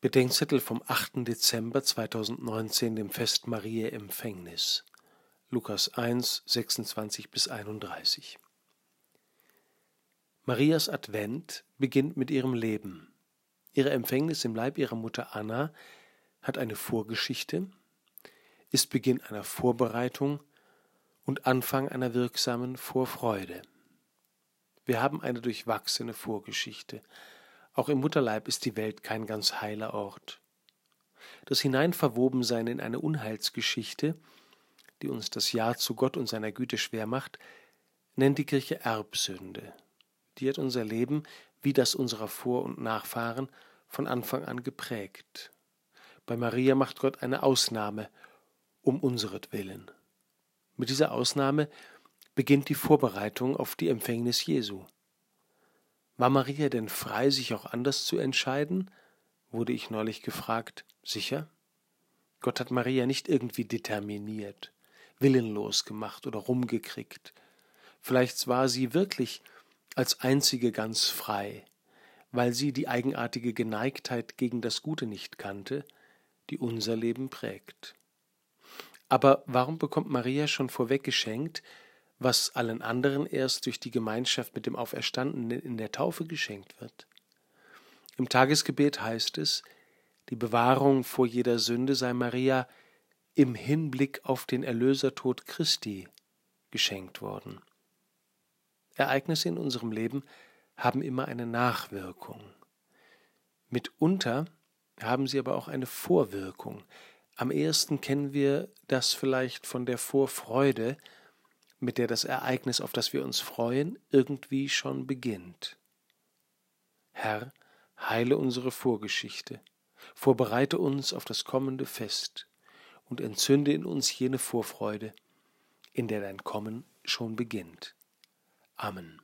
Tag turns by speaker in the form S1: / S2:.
S1: Bedenkzettel vom 8. Dezember 2019, dem Fest Mariä Empfängnis. Lukas 1, 26 bis 31. Marias Advent beginnt mit ihrem Leben. Ihre Empfängnis im Leib ihrer Mutter Anna hat eine Vorgeschichte, ist Beginn einer Vorbereitung und Anfang einer wirksamen Vorfreude. Wir haben eine durchwachsene Vorgeschichte, auch im Mutterleib ist die Welt kein ganz heiler Ort. Das Hineinverwobensein in eine Unheilsgeschichte, die uns das Ja zu Gott und seiner Güte schwer macht, nennt die Kirche Erbsünde. Die hat unser Leben, wie das unserer Vor- und Nachfahren, von Anfang an geprägt. Bei Maria macht Gott eine Ausnahme um unseretwillen. Mit dieser Ausnahme beginnt die Vorbereitung auf die Empfängnis Jesu. War Maria denn frei, sich auch anders zu entscheiden? wurde ich neulich gefragt. Sicher? Gott hat Maria nicht irgendwie determiniert, willenlos gemacht oder rumgekriegt. Vielleicht war sie wirklich als einzige ganz frei, weil sie die eigenartige Geneigtheit gegen das Gute nicht kannte, die unser Leben prägt. Aber warum bekommt Maria schon vorweg geschenkt, was allen anderen erst durch die Gemeinschaft mit dem Auferstandenen in der Taufe geschenkt wird. Im Tagesgebet heißt es, die Bewahrung vor jeder Sünde sei Maria im Hinblick auf den Erlösertod Christi geschenkt worden. Ereignisse in unserem Leben haben immer eine Nachwirkung. Mitunter haben sie aber auch eine Vorwirkung. Am ehesten kennen wir das vielleicht von der Vorfreude, mit der das Ereignis, auf das wir uns freuen, irgendwie schon beginnt. Herr, heile unsere Vorgeschichte, vorbereite uns auf das kommende Fest und entzünde in uns jene Vorfreude, in der dein Kommen schon beginnt. Amen.